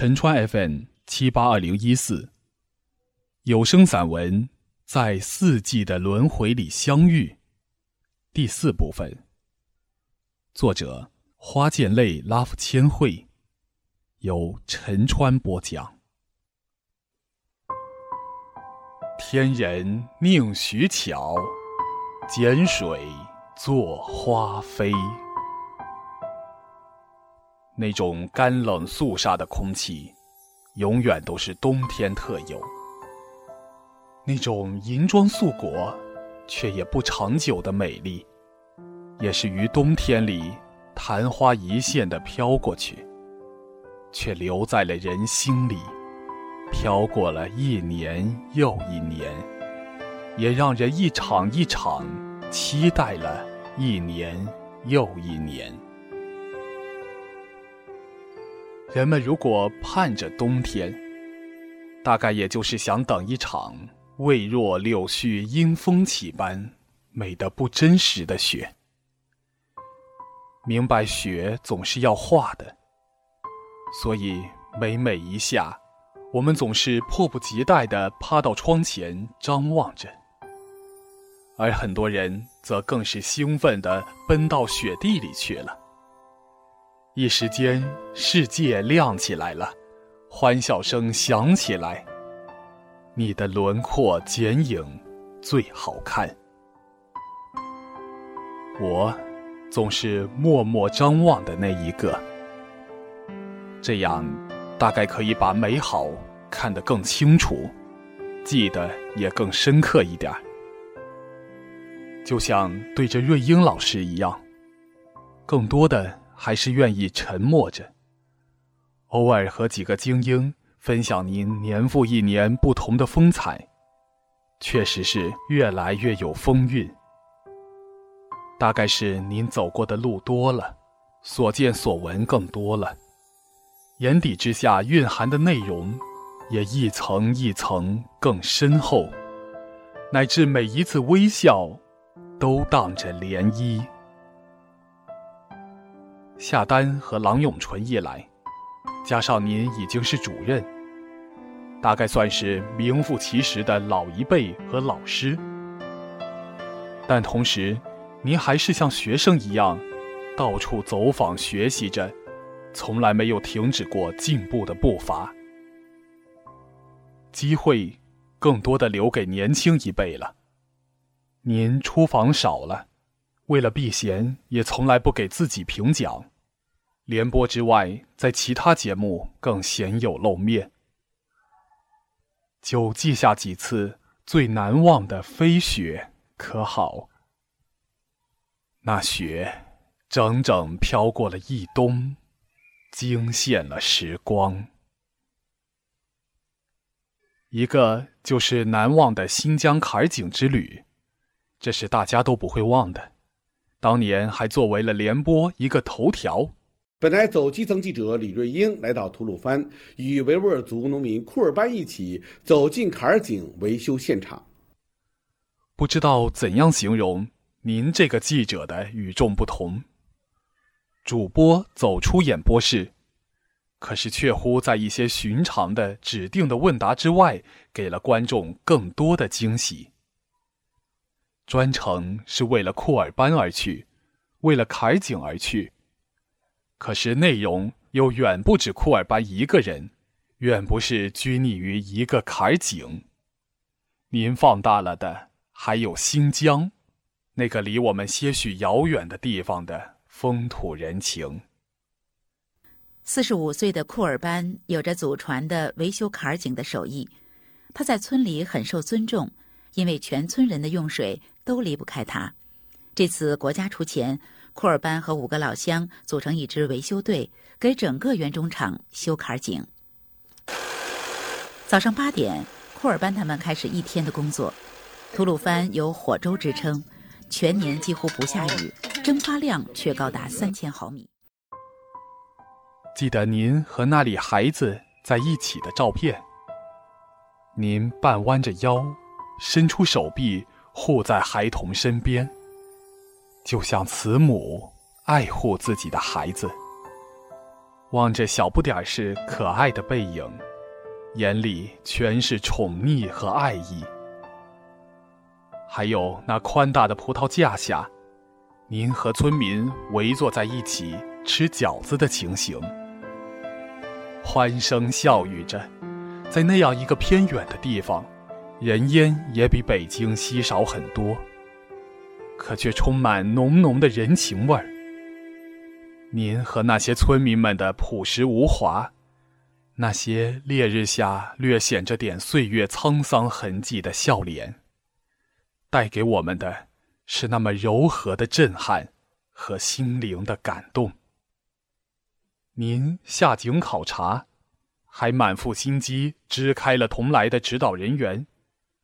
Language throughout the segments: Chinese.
陈川 FM 七八二零一四有声散文在四季的轮回里相遇，第四部分。作者：花溅泪拉夫千惠，由陈川播讲。天人宁许巧，碱水作花飞。那种干冷肃杀的空气，永远都是冬天特有。那种银装素裹，却也不长久的美丽，也是于冬天里昙花一现的飘过去，却留在了人心里，飘过了一年又一年，也让人一场一场期待了一年又一年。人们如果盼着冬天，大概也就是想等一场未若柳絮因风起般美得不真实的雪。明白雪总是要化的，所以每每一下，我们总是迫不及待地趴到窗前张望着，而很多人则更是兴奋地奔到雪地里去了。一时间，世界亮起来了，欢笑声响起来。你的轮廓剪影最好看。我总是默默张望的那一个，这样大概可以把美好看得更清楚，记得也更深刻一点。就像对着瑞英老师一样，更多的。还是愿意沉默着，偶尔和几个精英分享您年复一年不同的风采，确实是越来越有风韵。大概是您走过的路多了，所见所闻更多了，眼底之下蕴含的内容也一层一层更深厚，乃至每一次微笑都荡着涟漪。夏丹和郎永淳一来，加上您已经是主任，大概算是名副其实的老一辈和老师。但同时，您还是像学生一样，到处走访学习着，从来没有停止过进步的步伐。机会更多的留给年轻一辈了。您出访少了。为了避嫌，也从来不给自己评奖。联播之外，在其他节目更鲜有露面。就记下几次最难忘的飞雪，可好？那雪整整飘过了一冬，惊现了时光。一个就是难忘的新疆坎儿井之旅，这是大家都不会忘的。当年还作为了联播一个头条。本来走基层记者李瑞英来到吐鲁番，与维吾尔族农民库尔班一起走进坎儿井维修现场。不知道怎样形容您这个记者的与众不同。主播走出演播室，可是却乎在一些寻常的指定的问答之外，给了观众更多的惊喜。专程是为了库尔班而去，为了坎儿井而去。可是内容又远不止库尔班一个人，远不是拘泥于一个坎儿井。您放大了的还有新疆，那个离我们些许遥远的地方的风土人情。四十五岁的库尔班有着祖传的维修坎儿井的手艺，他在村里很受尊重，因为全村人的用水。都离不开他。这次国家出钱，库尔班和五个老乡组成一支维修队，给整个原中场修坎井。早上八点，库尔班他们开始一天的工作。吐鲁番有火州之称，全年几乎不下雨，蒸发量却高达三千毫米。记得您和那里孩子在一起的照片。您半弯着腰，伸出手臂。护在孩童身边，就像慈母爱护自己的孩子。望着小不点儿是可爱的背影，眼里全是宠溺和爱意。还有那宽大的葡萄架下，您和村民围坐在一起吃饺子的情形，欢声笑语着，在那样一个偏远的地方，人烟也比北京稀少很多，可却充满浓浓的人情味儿。您和那些村民们的朴实无华，那些烈日下略显着点岁月沧桑痕迹的笑脸，带给我们的是那么柔和的震撼和心灵的感动。您下井考察，还满腹心机支开了同来的指导人员，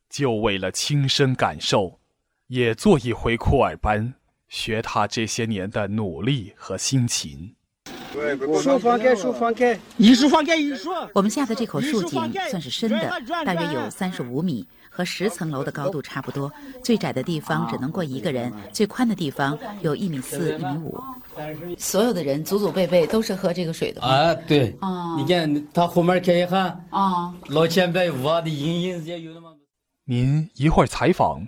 就为了亲身感受，也做一回库尔班。学他这些年的努力和辛勤。树放开，树放开，一树放开一树。我们下的这口树井算是深的，大约有三十五米，和十层楼的高度差不多。最窄的地方只能过一个人，最宽的地方有一米四、一米五。所有的人祖祖辈辈都是喝这个水的啊，对啊。你看他后面看一看啊，老前辈我的阴阴也有那么。您一会儿采访，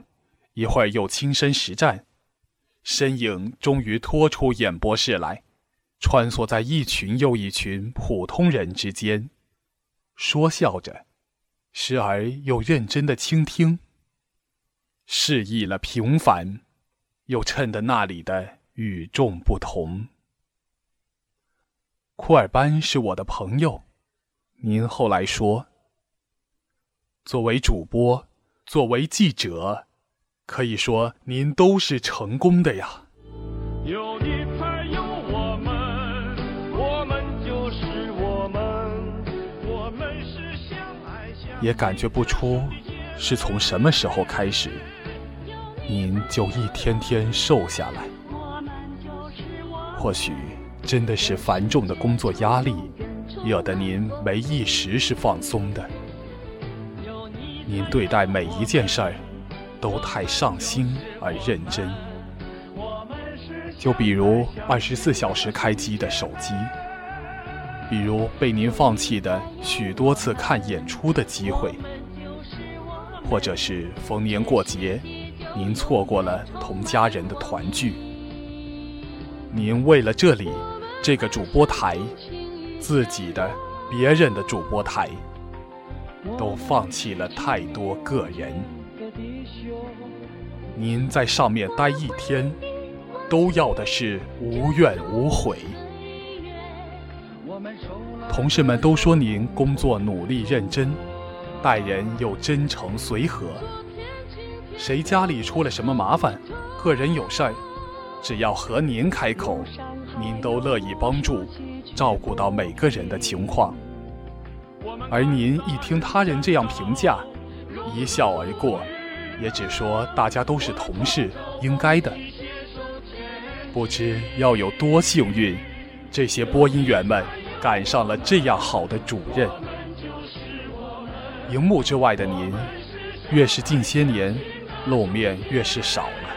一会儿又亲身实战。身影终于拖出演播室来，穿梭在一群又一群普通人之间，说笑着，时而又认真的倾听。示意了平凡，又衬得那里的与众不同。库尔班是我的朋友，您后来说，作为主播，作为记者。可以说，您都是成功的呀。有你才有我们，我们就是我们，我们是相爱相。也感觉不出，是从什么时候开始，您就一天天瘦下来。或许真的是繁重的工作压力，惹得您没一时是放松的。您对待每一件事儿。都太上心而认真，就比如二十四小时开机的手机，比如被您放弃的许多次看演出的机会，或者是逢年过节，您错过了同家人的团聚，您为了这里这个主播台，自己的、别人的主播台，都放弃了太多个人。您在上面待一天，都要的是无怨无悔。同事们都说您工作努力认真，待人又真诚随和。谁家里出了什么麻烦，个人有事儿，只要和您开口，您都乐意帮助，照顾到每个人的情况。而您一听他人这样评价，一笑而过。也只说大家都是同事，应该的。不知要有多幸运，这些播音员们赶上了这样好的主任。荧幕之外的您，越是近些年露面越是少了。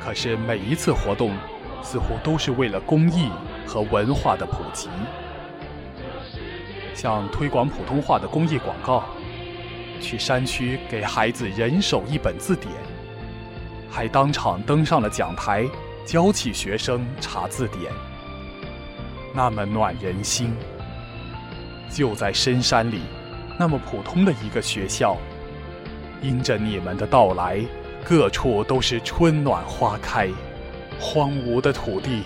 可是每一次活动，似乎都是为了公益和文化的普及，像推广普通话的公益广告。去山区给孩子人手一本字典，还当场登上了讲台，教起学生查字典，那么暖人心。就在深山里，那么普通的一个学校，因着你们的到来，各处都是春暖花开，荒芜的土地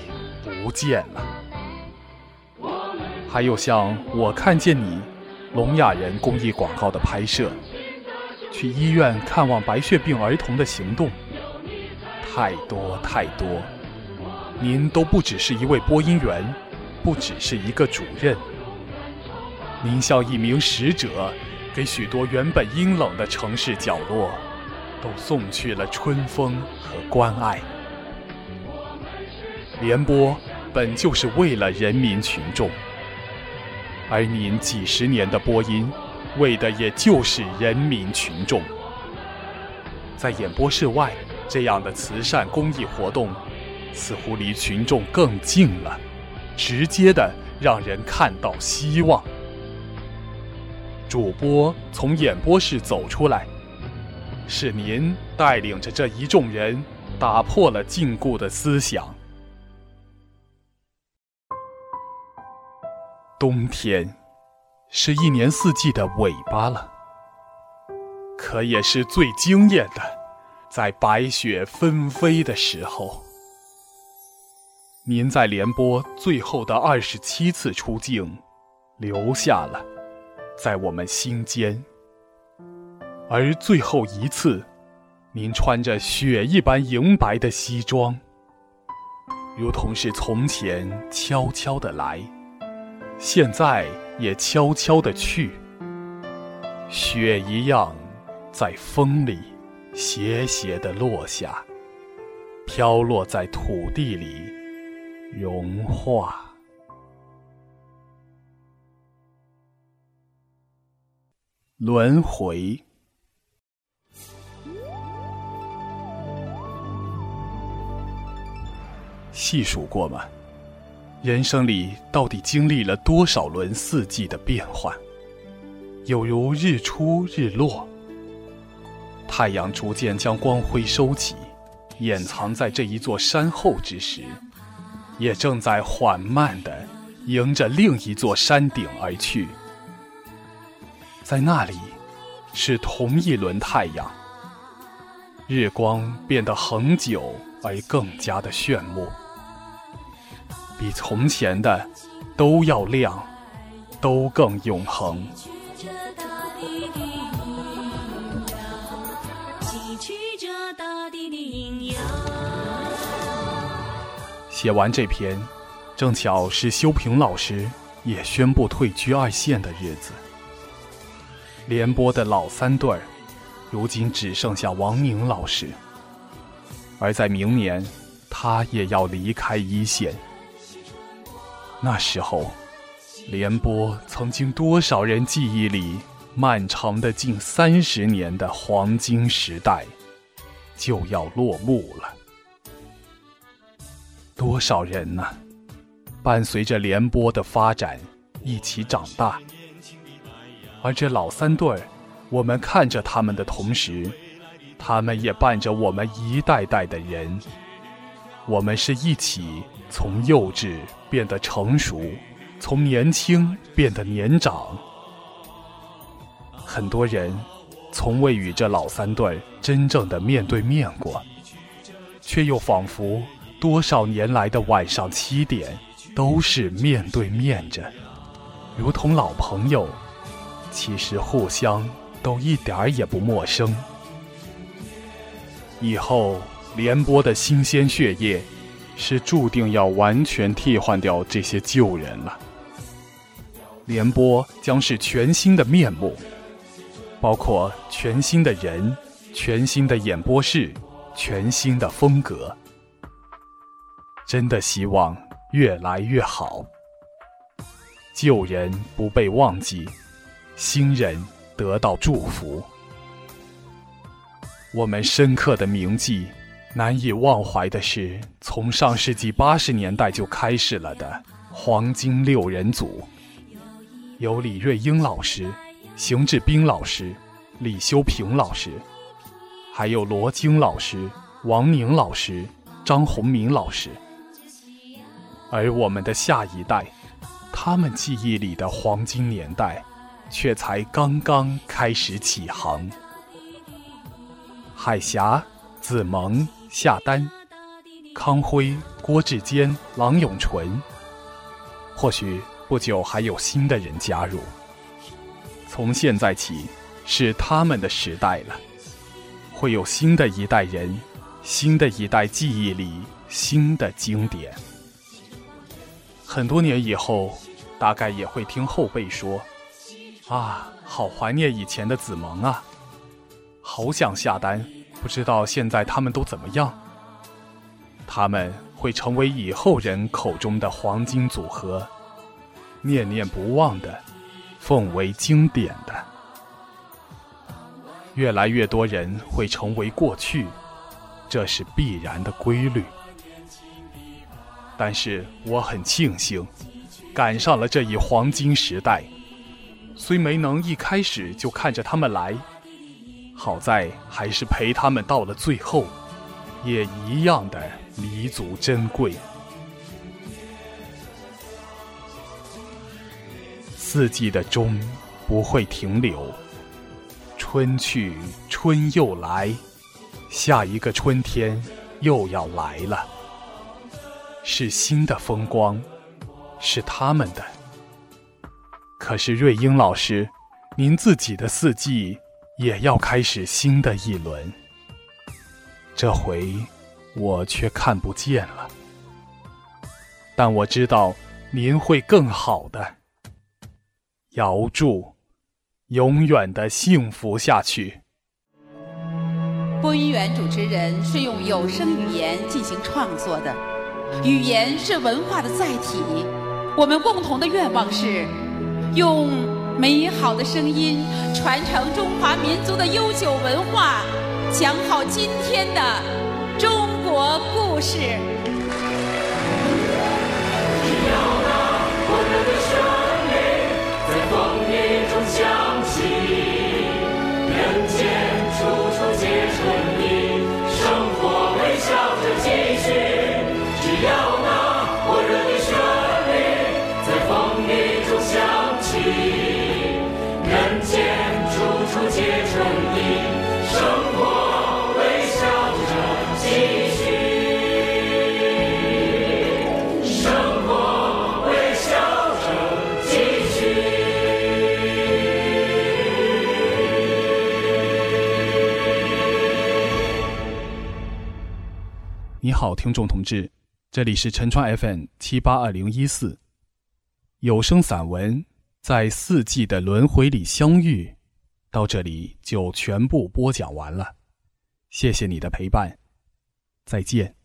不见了。还有像我看见你。聋哑人公益广告的拍摄，去医院看望白血病儿童的行动，太多太多。您都不只是一位播音员，不只是一个主任，您像一名使者，给许多原本阴冷的城市角落，都送去了春风和关爱。联播本就是为了人民群众。而您几十年的播音，为的也就是人民群众。在演播室外，这样的慈善公益活动，似乎离群众更近了，直接的让人看到希望。主播从演播室走出来，是您带领着这一众人打破了禁锢的思想。冬天，是一年四季的尾巴了，可也是最惊艳的，在白雪纷飞的时候。您在联播最后的二十七次出镜，留下了，在我们心间。而最后一次，您穿着雪一般莹白的西装，如同是从前悄悄的来，现在也悄悄的去，雪一样，在风里斜斜的落下，飘落在土地里。融化，轮回。细数过吗？人生里到底经历了多少轮四季的变换？有如日出日落，太阳逐渐将光辉收起，掩藏在这一座山后之时。也正在缓慢地迎着另一座山顶而去，在那里，是同一轮太阳。日光变得恒久而更加的炫目，比从前的都要亮，都更永恒。写完这篇，正巧是修平老师也宣布退居二线的日子。联播的老三对儿，如今只剩下王宁老师。而在明年，他也要离开一线。那时候，联播曾经多少人记忆里漫长的近三十年的黄金时代，就要落幕了。多少人呢？伴随着联播的发展，一起长大。而这老三对儿，我们看着他们的同时，他们也伴着我们一代代的人。我们是一起从幼稚变得成熟，从年轻变得年长。很多人从未与这老三对真正的面对面过，却又仿佛。多少年来的晚上七点，都是面对面着，如同老朋友。其实互相都一点儿也不陌生。以后联播的新鲜血液，是注定要完全替换掉这些旧人了。联播将是全新的面目，包括全新的人、全新的演播室、全新的风格。真的希望越来越好，旧人不被忘记，新人得到祝福。我们深刻的铭记，难以忘怀的是，从上世纪八十年代就开始了的黄金六人组，有李瑞英老师、邢志斌老师、李修平老师，还有罗京老师、王宁老师、张宏明老师。而我们的下一代，他们记忆里的黄金年代，却才刚刚开始起航。海霞、子萌、夏丹、康辉、郭志坚、郎永淳，或许不久还有新的人加入。从现在起，是他们的时代了，会有新的一代人，新的一代记忆里新的经典。很多年以后，大概也会听后辈说：“啊，好怀念以前的子萌啊，好想下单，不知道现在他们都怎么样。”他们会成为以后人口中的黄金组合，念念不忘的，奉为经典的。越来越多人会成为过去，这是必然的规律。但是我很庆幸，赶上了这一黄金时代。虽没能一开始就看着他们来，好在还是陪他们到了最后，也一样的弥足珍贵。四季的钟不会停留，春去春又来，下一个春天又要来了。是新的风光，是他们的。可是瑞英老师，您自己的四季也要开始新的一轮，这回我却看不见了。但我知道您会更好的。遥祝永远的幸福下去。播音员主持人是用有声语言进行创作的，语言是文化的载体。我们共同的愿望是，用美好的声音传承中华民族的悠久文化讲好今天的中国故事。只要那活跃的生命在风雨中相信人间处处皆春意你好，听众同志，这里是陈川 FM 七八二零一四有声散文，在四季的轮回里相遇，到这里就全部播讲完了。谢谢你的陪伴，再见。